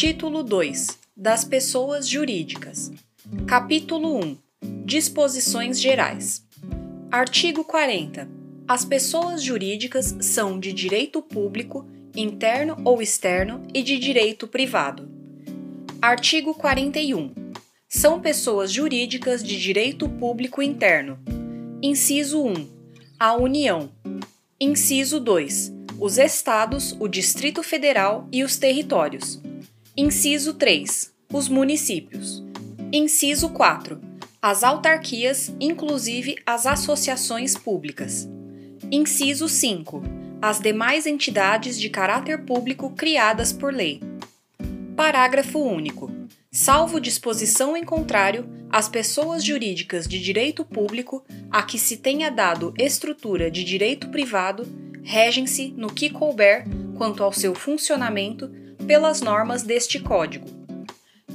Título 2 Das Pessoas Jurídicas. Capítulo 1 Disposições Gerais. Artigo 40. As pessoas jurídicas são de direito público, interno ou externo e de direito privado. Artigo 41. São pessoas jurídicas de direito público interno. Inciso 1. A União. Inciso 2. Os Estados, o Distrito Federal e os territórios. Inciso 3. Os municípios. Inciso 4. As autarquias, inclusive as associações públicas. Inciso 5. As demais entidades de caráter público criadas por lei. Parágrafo único. Salvo disposição em contrário, as pessoas jurídicas de direito público a que se tenha dado estrutura de direito privado regem-se no que couber quanto ao seu funcionamento pelas normas deste Código.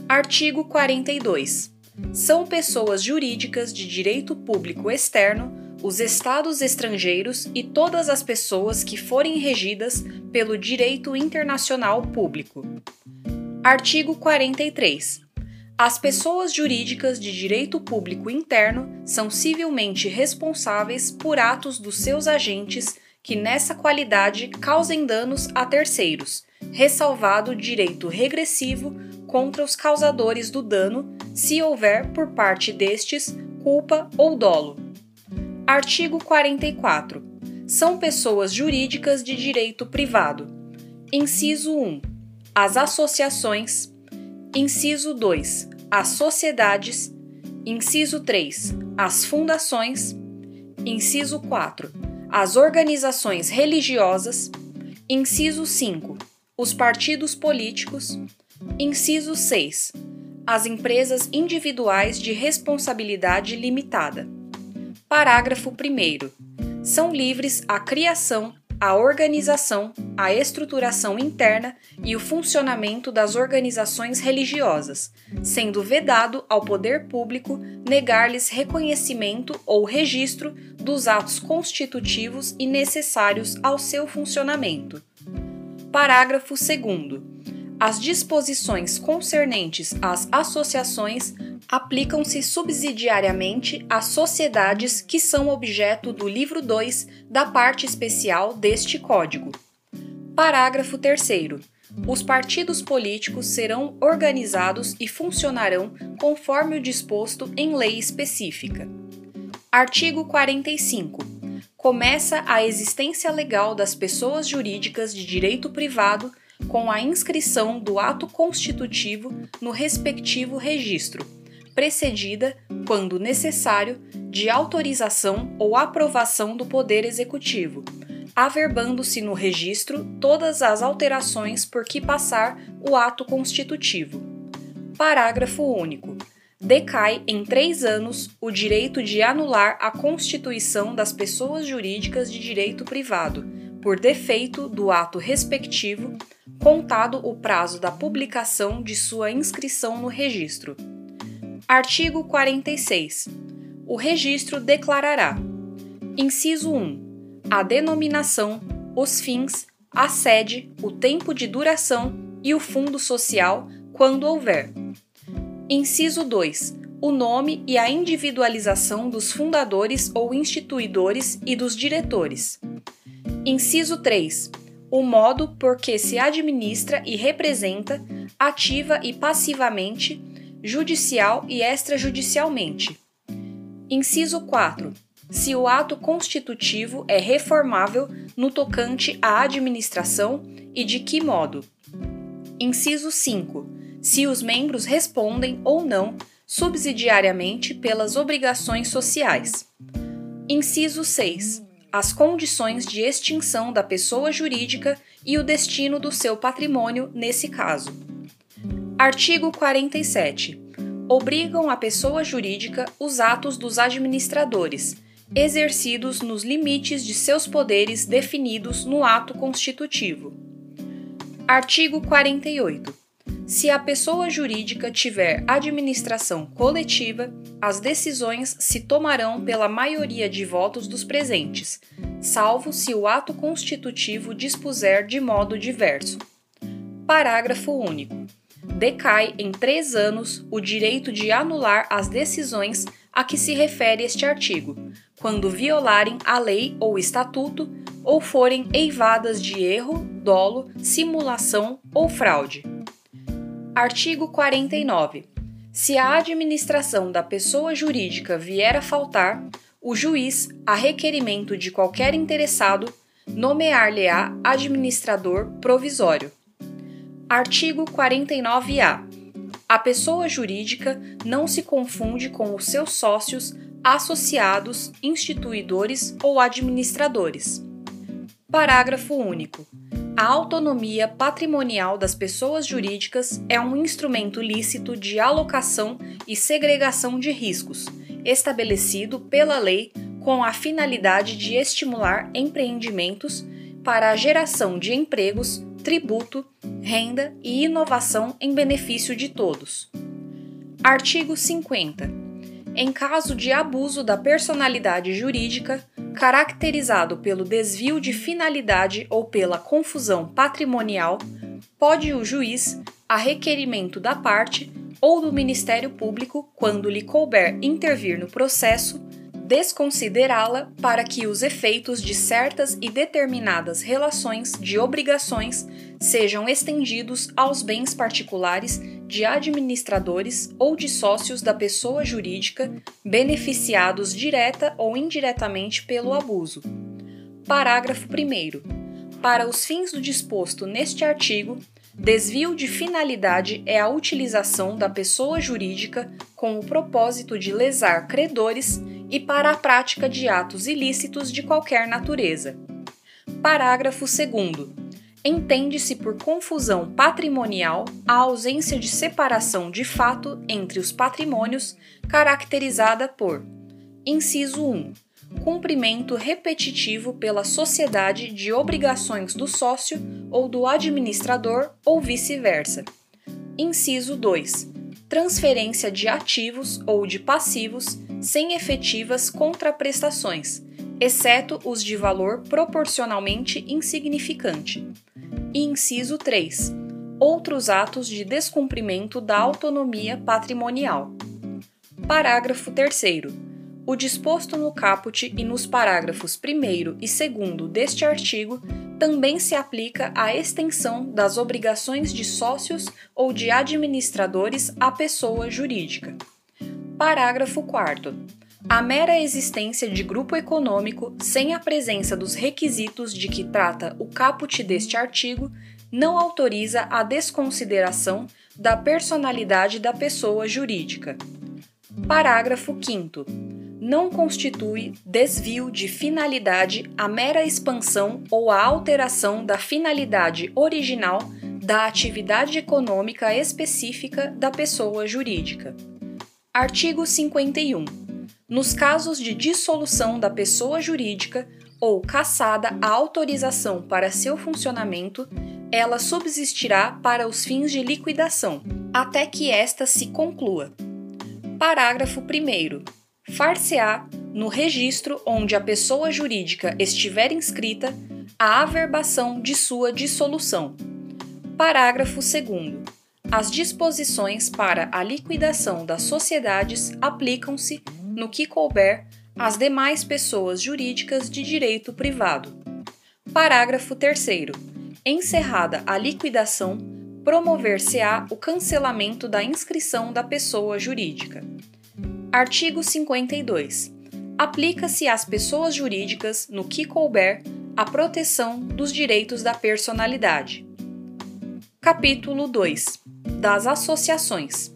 Artigo 42. São pessoas jurídicas de direito público externo os estados estrangeiros e todas as pessoas que forem regidas pelo direito internacional público. Artigo 43. As pessoas jurídicas de direito público interno são civilmente responsáveis por atos dos seus agentes que, nessa qualidade, causem danos a terceiros, ressalvado direito regressivo contra os causadores do dano, se houver por parte destes culpa ou dolo. Artigo 44. São pessoas jurídicas de direito privado. Inciso 1. As associações. Inciso 2. As sociedades. Inciso 3. As fundações. Inciso 4. As organizações religiosas. Inciso 5 os partidos políticos. Inciso 6. As empresas individuais de responsabilidade limitada. Parágrafo 1. São livres a criação, a organização, a estruturação interna e o funcionamento das organizações religiosas, sendo vedado ao poder público negar-lhes reconhecimento ou registro dos atos constitutivos e necessários ao seu funcionamento Parágrafo 2. As disposições concernentes às associações aplicam-se subsidiariamente às sociedades que são objeto do livro 2 da parte especial deste Código. Parágrafo 3. Os partidos políticos serão organizados e funcionarão conforme o disposto em lei específica. Artigo 45 começa a existência legal das pessoas jurídicas de direito privado com a inscrição do ato constitutivo no respectivo registro, precedida, quando necessário, de autorização ou aprovação do Poder Executivo, averbando-se no registro todas as alterações por que passar o ato constitutivo. Parágrafo único decai em três anos o direito de anular a constituição das pessoas jurídicas de direito privado, por defeito do ato respectivo, contado o prazo da publicação de sua inscrição no registro. Artigo 46. O registro declarará: Inciso 1. A denominação, os fins, a sede, o tempo de duração e o fundo social, quando houver Inciso 2. O nome e a individualização dos fundadores ou instituidores e dos diretores. Inciso 3. O modo por que se administra e representa, ativa e passivamente, judicial e extrajudicialmente. Inciso 4. Se o ato constitutivo é reformável no tocante à administração e de que modo. Inciso 5 se os membros respondem ou não subsidiariamente pelas obrigações sociais. Inciso 6. As condições de extinção da pessoa jurídica e o destino do seu patrimônio nesse caso. Artigo 47. Obrigam a pessoa jurídica os atos dos administradores, exercidos nos limites de seus poderes definidos no ato constitutivo. Artigo 48. Se a pessoa jurídica tiver administração coletiva, as decisões se tomarão pela maioria de votos dos presentes, salvo se o ato constitutivo dispuser de modo diverso. Parágrafo único. decai em três anos o direito de anular as decisões a que se refere este artigo, quando violarem a lei ou estatuto ou forem eivadas de erro, dolo, simulação ou fraude. Artigo 49. Se a administração da pessoa jurídica vier a faltar, o juiz, a requerimento de qualquer interessado, nomear-lhe-á administrador provisório. Artigo 49-A. A pessoa jurídica não se confunde com os seus sócios, associados, instituidores ou administradores. Parágrafo único. A autonomia patrimonial das pessoas jurídicas é um instrumento lícito de alocação e segregação de riscos, estabelecido pela lei com a finalidade de estimular empreendimentos para a geração de empregos, tributo, renda e inovação em benefício de todos. Artigo 50. Em caso de abuso da personalidade jurídica, caracterizado pelo desvio de finalidade ou pela confusão patrimonial, pode o juiz, a requerimento da parte ou do Ministério Público, quando lhe couber intervir no processo, desconsiderá-la para que os efeitos de certas e determinadas relações de obrigações sejam estendidos aos bens particulares de administradores ou de sócios da pessoa jurídica beneficiados direta ou indiretamente pelo abuso. Parágrafo 1. Para os fins do disposto neste artigo, Desvio de finalidade é a utilização da pessoa jurídica com o propósito de lesar credores e para a prática de atos ilícitos de qualquer natureza. Parágrafo 2. Entende-se por confusão patrimonial a ausência de separação de fato entre os patrimônios, caracterizada por: inciso 1 cumprimento repetitivo pela sociedade de obrigações do sócio ou do administrador ou vice-versa. Inciso 2. Transferência de ativos ou de passivos sem efetivas contraprestações, exceto os de valor proporcionalmente insignificante. E inciso 3. Outros atos de descumprimento da autonomia patrimonial. Parágrafo 3 o disposto no caput e nos parágrafos 1 e 2 deste artigo também se aplica à extensão das obrigações de sócios ou de administradores à pessoa jurídica. Parágrafo 4. A mera existência de grupo econômico, sem a presença dos requisitos de que trata o caput deste artigo, não autoriza a desconsideração da personalidade da pessoa jurídica. Parágrafo 5 não constitui desvio de finalidade a mera expansão ou a alteração da finalidade original da atividade econômica específica da pessoa jurídica. Artigo 51. Nos casos de dissolução da pessoa jurídica ou cassada a autorização para seu funcionamento, ela subsistirá para os fins de liquidação, até que esta se conclua. Parágrafo 1 far-se-á, no registro onde a pessoa jurídica estiver inscrita, a averbação de sua dissolução. Parágrafo 2. As disposições para a liquidação das sociedades aplicam-se, no que couber, às demais pessoas jurídicas de direito privado. Parágrafo 3. Encerrada a liquidação, promover-se-á o cancelamento da inscrição da pessoa jurídica. Artigo 52. Aplica-se às pessoas jurídicas, no que couber, a proteção dos direitos da personalidade. Capítulo 2. Das associações.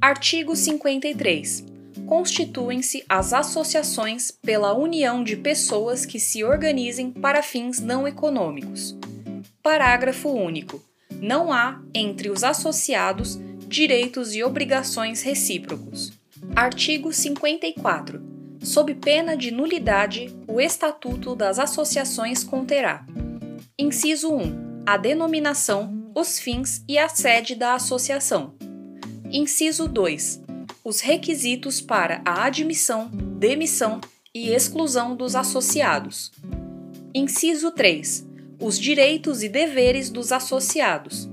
Artigo 53. Constituem-se as associações pela união de pessoas que se organizem para fins não econômicos. Parágrafo único. Não há, entre os associados, direitos e obrigações recíprocos. Artigo 54. Sob pena de nulidade, o Estatuto das Associações conterá: Inciso 1. A denominação, os fins e a sede da associação. Inciso 2. Os requisitos para a admissão, demissão e exclusão dos associados. Inciso 3. Os direitos e deveres dos associados.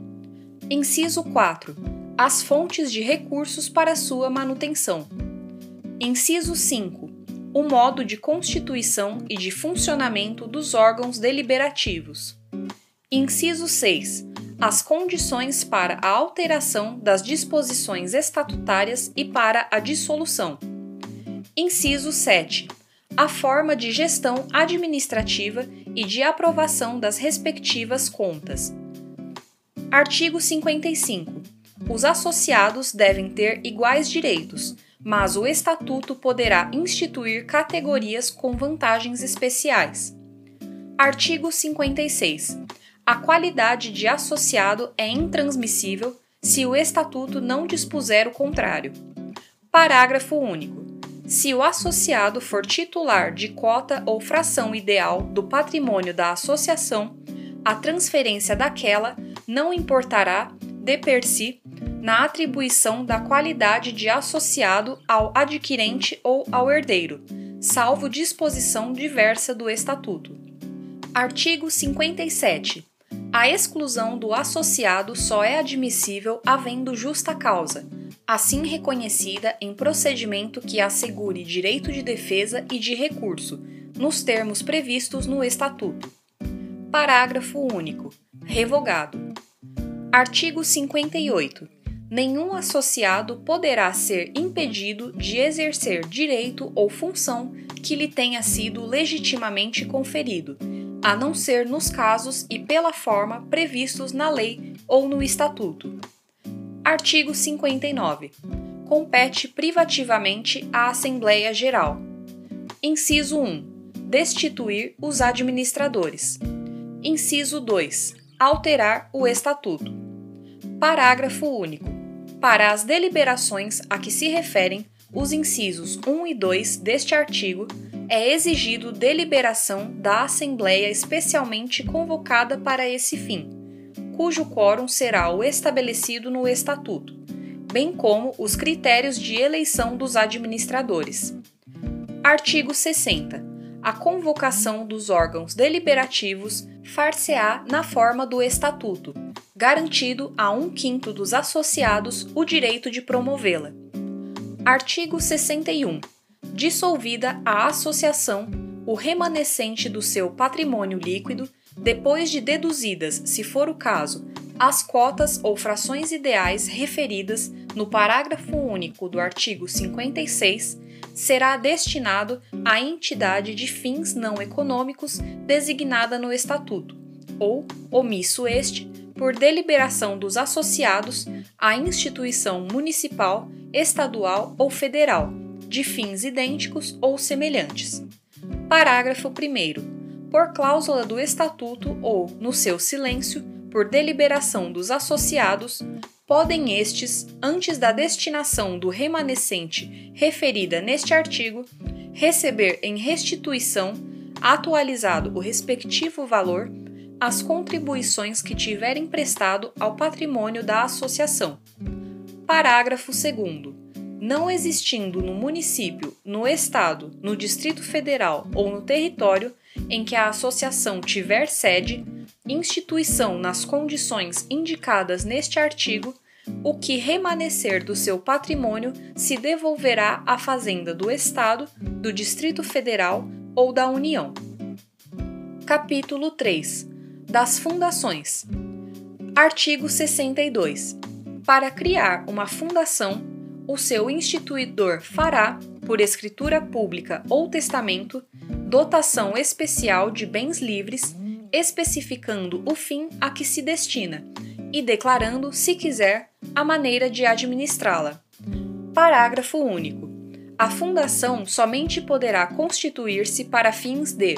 Inciso 4. As fontes de recursos para sua manutenção. Inciso 5. O modo de constituição e de funcionamento dos órgãos deliberativos. Inciso 6. As condições para a alteração das disposições estatutárias e para a dissolução. Inciso 7. A forma de gestão administrativa e de aprovação das respectivas contas. Artigo 55. Os associados devem ter iguais direitos, mas o Estatuto poderá instituir categorias com vantagens especiais. Artigo 56. A qualidade de associado é intransmissível se o Estatuto não dispuser o contrário. Parágrafo único. Se o associado for titular de cota ou fração ideal do patrimônio da associação, a transferência daquela não importará, de per si, na atribuição da qualidade de associado ao adquirente ou ao herdeiro, salvo disposição diversa do Estatuto. Artigo 57. A exclusão do associado só é admissível havendo justa causa, assim reconhecida em procedimento que assegure direito de defesa e de recurso, nos termos previstos no Estatuto. Parágrafo único. Revogado. Artigo 58. Nenhum associado poderá ser impedido de exercer direito ou função que lhe tenha sido legitimamente conferido, a não ser nos casos e pela forma previstos na lei ou no estatuto. Artigo 59. Compete privativamente à Assembleia Geral. Inciso 1. Destituir os administradores. Inciso 2. Alterar o Estatuto. Parágrafo único. Para as deliberações a que se referem os incisos 1 e 2 deste artigo, é exigido deliberação da Assembleia especialmente convocada para esse fim, cujo quórum será o estabelecido no Estatuto, bem como os critérios de eleição dos administradores. Artigo 60 a convocação dos órgãos deliberativos far-se-á na forma do Estatuto, garantido a um quinto dos associados o direito de promovê-la. Artigo 61. Dissolvida a associação, o remanescente do seu patrimônio líquido, depois de deduzidas, se for o caso, as cotas ou frações ideais referidas no parágrafo único do artigo 56, será destinado à entidade de fins não econômicos designada no Estatuto, ou, omisso este, por deliberação dos associados à instituição municipal, estadual ou federal, de fins idênticos ou semelhantes. Parágrafo 1. Por cláusula do Estatuto ou, no seu silêncio, por deliberação dos associados, podem estes, antes da destinação do remanescente referida neste artigo, receber em restituição, atualizado o respectivo valor, as contribuições que tiverem prestado ao patrimônio da associação. Parágrafo 2. Não existindo no município, no Estado, no Distrito Federal ou no território em que a associação tiver sede, instituição nas condições indicadas neste artigo, o que remanescer do seu patrimônio se devolverá à Fazenda do Estado, do Distrito Federal ou da União. Capítulo 3 Das Fundações. Artigo 62. Para criar uma fundação, o seu instituidor fará, por escritura pública ou testamento, dotação especial de bens livres especificando o fim a que se destina e declarando, se quiser, a maneira de administrá-la. Parágrafo único. A fundação somente poderá constituir-se para fins de: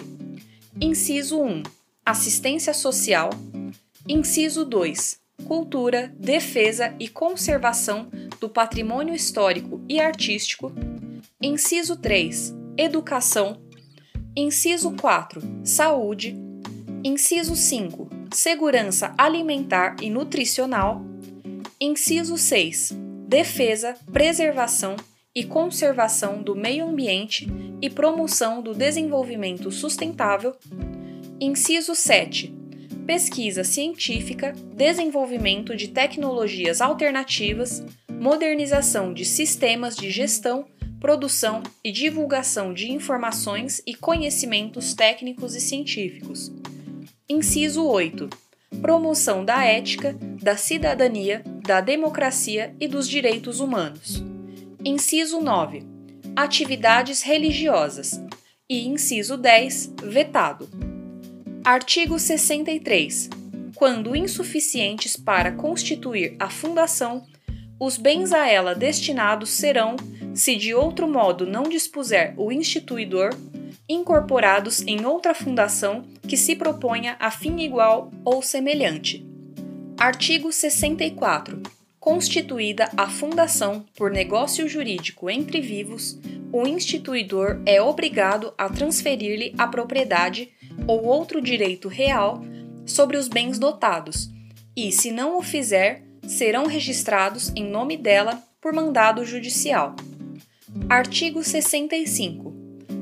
inciso 1, assistência social, inciso 2, cultura, defesa e conservação do patrimônio histórico e artístico, inciso 3, educação, inciso 4, saúde, Inciso 5. Segurança alimentar e nutricional. Inciso 6. Defesa, preservação e conservação do meio ambiente e promoção do desenvolvimento sustentável. Inciso 7. Pesquisa científica, desenvolvimento de tecnologias alternativas, modernização de sistemas de gestão, produção e divulgação de informações e conhecimentos técnicos e científicos. Inciso 8. Promoção da ética, da cidadania, da democracia e dos direitos humanos. Inciso 9. Atividades religiosas. E inciso 10. Vetado. Artigo 63. Quando insuficientes para constituir a fundação, os bens a ela destinados serão, se de outro modo não dispuser o instituidor, incorporados em outra fundação que se proponha a fim igual ou semelhante. Artigo 64. Constituída a fundação por negócio jurídico entre vivos, o instituidor é obrigado a transferir-lhe a propriedade ou outro direito real sobre os bens dotados, e, se não o fizer, serão registrados em nome dela por mandado judicial. Artigo 65.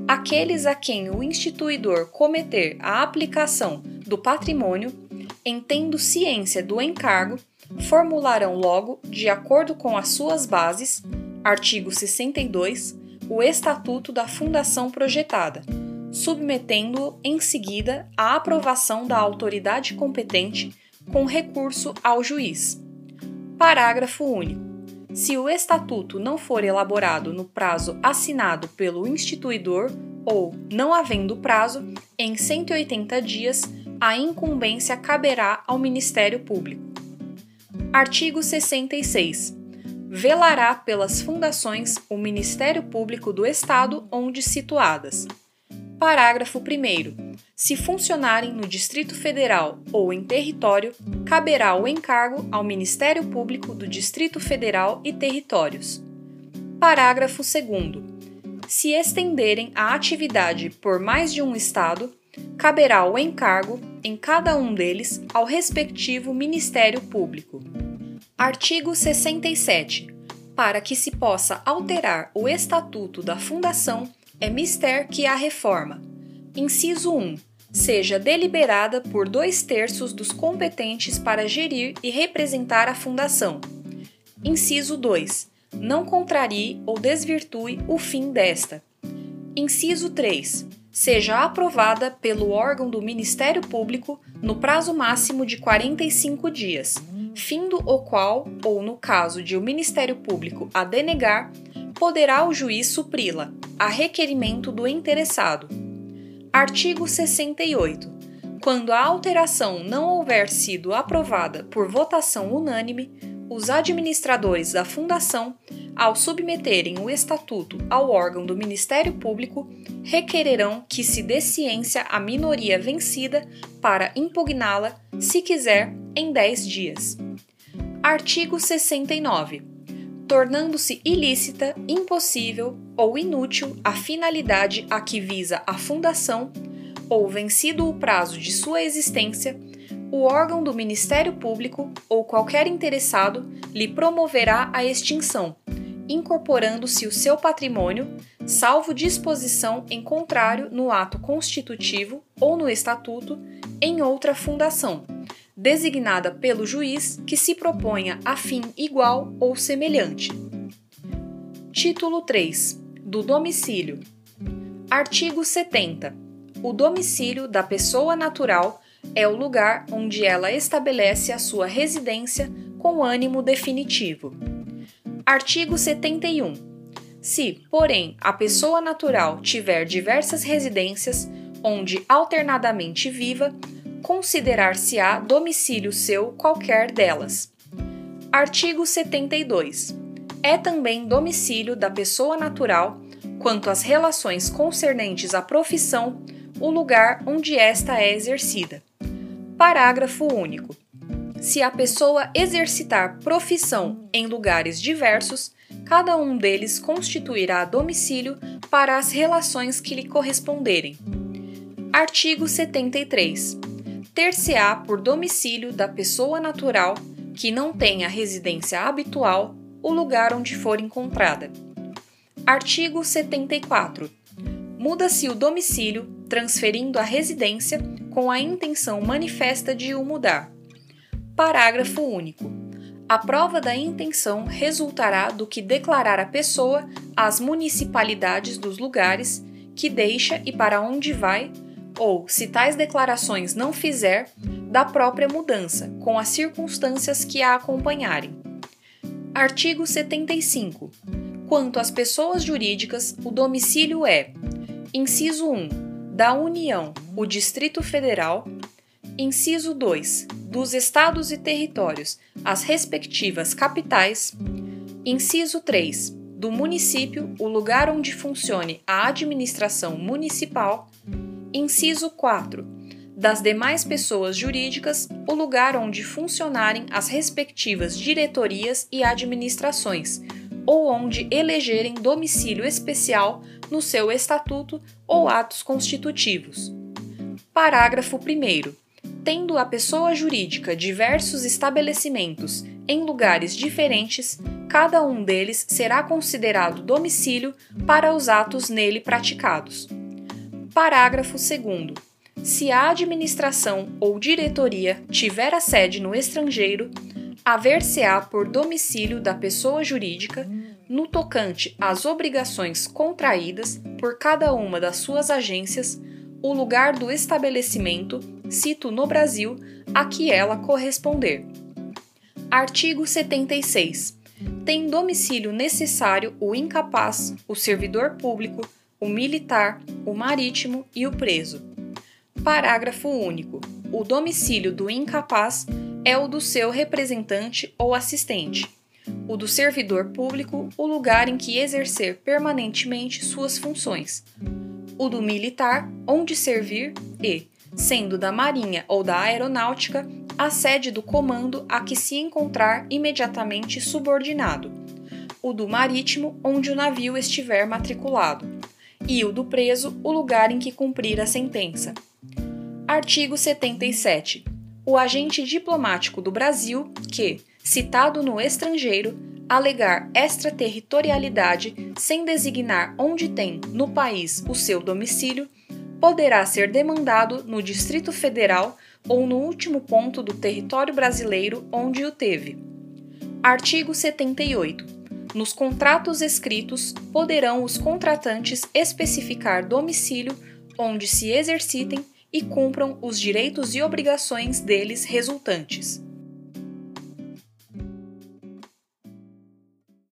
Aqueles a quem o instituidor cometer a aplicação do patrimônio, em tendo ciência do encargo, formularão logo, de acordo com as suas bases, artigo 62, o estatuto da fundação projetada submetendo-o em seguida à aprovação da autoridade competente com recurso ao juiz. Parágrafo único. Se o estatuto não for elaborado no prazo assinado pelo instituidor ou, não havendo prazo, em 180 dias, a incumbência caberá ao Ministério Público. Artigo 66. Velará pelas fundações o Ministério Público do Estado onde situadas. Parágrafo 1. Se funcionarem no Distrito Federal ou em território, caberá o encargo ao Ministério Público do Distrito Federal e Territórios. Parágrafo 2. Se estenderem a atividade por mais de um Estado, caberá o encargo, em cada um deles, ao respectivo Ministério Público. Artigo 67. Para que se possa alterar o estatuto da Fundação, é mister que a reforma. Inciso 1. Seja deliberada por dois terços dos competentes para gerir e representar a Fundação. Inciso 2. Não contrarie ou desvirtue o fim desta. Inciso 3. Seja aprovada pelo órgão do Ministério Público no prazo máximo de 45 dias, findo o qual, ou no caso de o Ministério Público a denegar, poderá o juiz supri-la, a requerimento do interessado. Artigo 68. Quando a alteração não houver sido aprovada por votação unânime, os administradores da Fundação, ao submeterem o estatuto ao órgão do Ministério Público, requererão que se dê ciência à minoria vencida para impugná-la, se quiser, em 10 dias. Artigo 69 tornando-se ilícita, impossível ou inútil a finalidade a que visa a fundação, ou vencido o prazo de sua existência, o órgão do Ministério Público ou qualquer interessado lhe promoverá a extinção, incorporando-se o seu patrimônio, salvo disposição em contrário no ato constitutivo ou no estatuto, em outra fundação designada pelo juiz que se proponha a fim igual ou semelhante. Título 3 do domicílio. Artigo 70. O domicílio da pessoa natural é o lugar onde ela estabelece a sua residência com ânimo definitivo. Artigo 71. Se, porém, a pessoa natural tiver diversas residências, onde alternadamente viva, considerar-se-á domicílio seu qualquer delas. Artigo 72. É também domicílio da pessoa natural, quanto às relações concernentes à profissão, o lugar onde esta é exercida. Parágrafo único. Se a pessoa exercitar profissão em lugares diversos, cada um deles constituirá domicílio para as relações que lhe corresponderem. Artigo 73 ter-se-á por domicílio da pessoa natural que não tenha residência habitual o lugar onde for encontrada. Artigo 74. Muda-se o domicílio, transferindo a residência com a intenção manifesta de o mudar. Parágrafo único. A prova da intenção resultará do que declarar a pessoa às municipalidades dos lugares que deixa e para onde vai, ou, se tais declarações não fizer, da própria mudança, com as circunstâncias que a acompanharem. Artigo 75. Quanto às pessoas jurídicas, o domicílio é: inciso 1, da União, o Distrito Federal, inciso 2, dos estados e territórios, as respectivas capitais, inciso 3, do município, o lugar onde funcione a administração municipal, inciso 4, das demais pessoas jurídicas o lugar onde funcionarem as respectivas diretorias e administrações, ou onde elegerem domicílio especial no seu estatuto ou atos constitutivos. Parágrafo 1. Tendo a pessoa jurídica diversos estabelecimentos em lugares diferentes, cada um deles será considerado domicílio para os atos nele praticados. Parágrafo 2. Se a administração ou diretoria tiver a sede no estrangeiro, haver-se-á por domicílio da pessoa jurídica, no tocante às obrigações contraídas por cada uma das suas agências, o lugar do estabelecimento, cito no Brasil, a que ela corresponder. Artigo 76. Tem domicílio necessário o incapaz, o servidor público, o militar, o marítimo e o preso Parágrafo único. O domicílio do incapaz é o do seu representante ou assistente. O do servidor público, o lugar em que exercer permanentemente suas funções. O do militar, onde servir e, sendo da Marinha ou da Aeronáutica, a sede do comando a que se encontrar imediatamente subordinado. O do marítimo, onde o navio estiver matriculado. E o do preso, o lugar em que cumprir a sentença. Artigo 77. O agente diplomático do Brasil que, citado no estrangeiro, alegar extraterritorialidade sem designar onde tem no país o seu domicílio, poderá ser demandado no Distrito Federal ou no último ponto do território brasileiro onde o teve. Artigo 78. Nos contratos escritos, poderão os contratantes especificar domicílio onde se exercitem e cumpram os direitos e obrigações deles resultantes.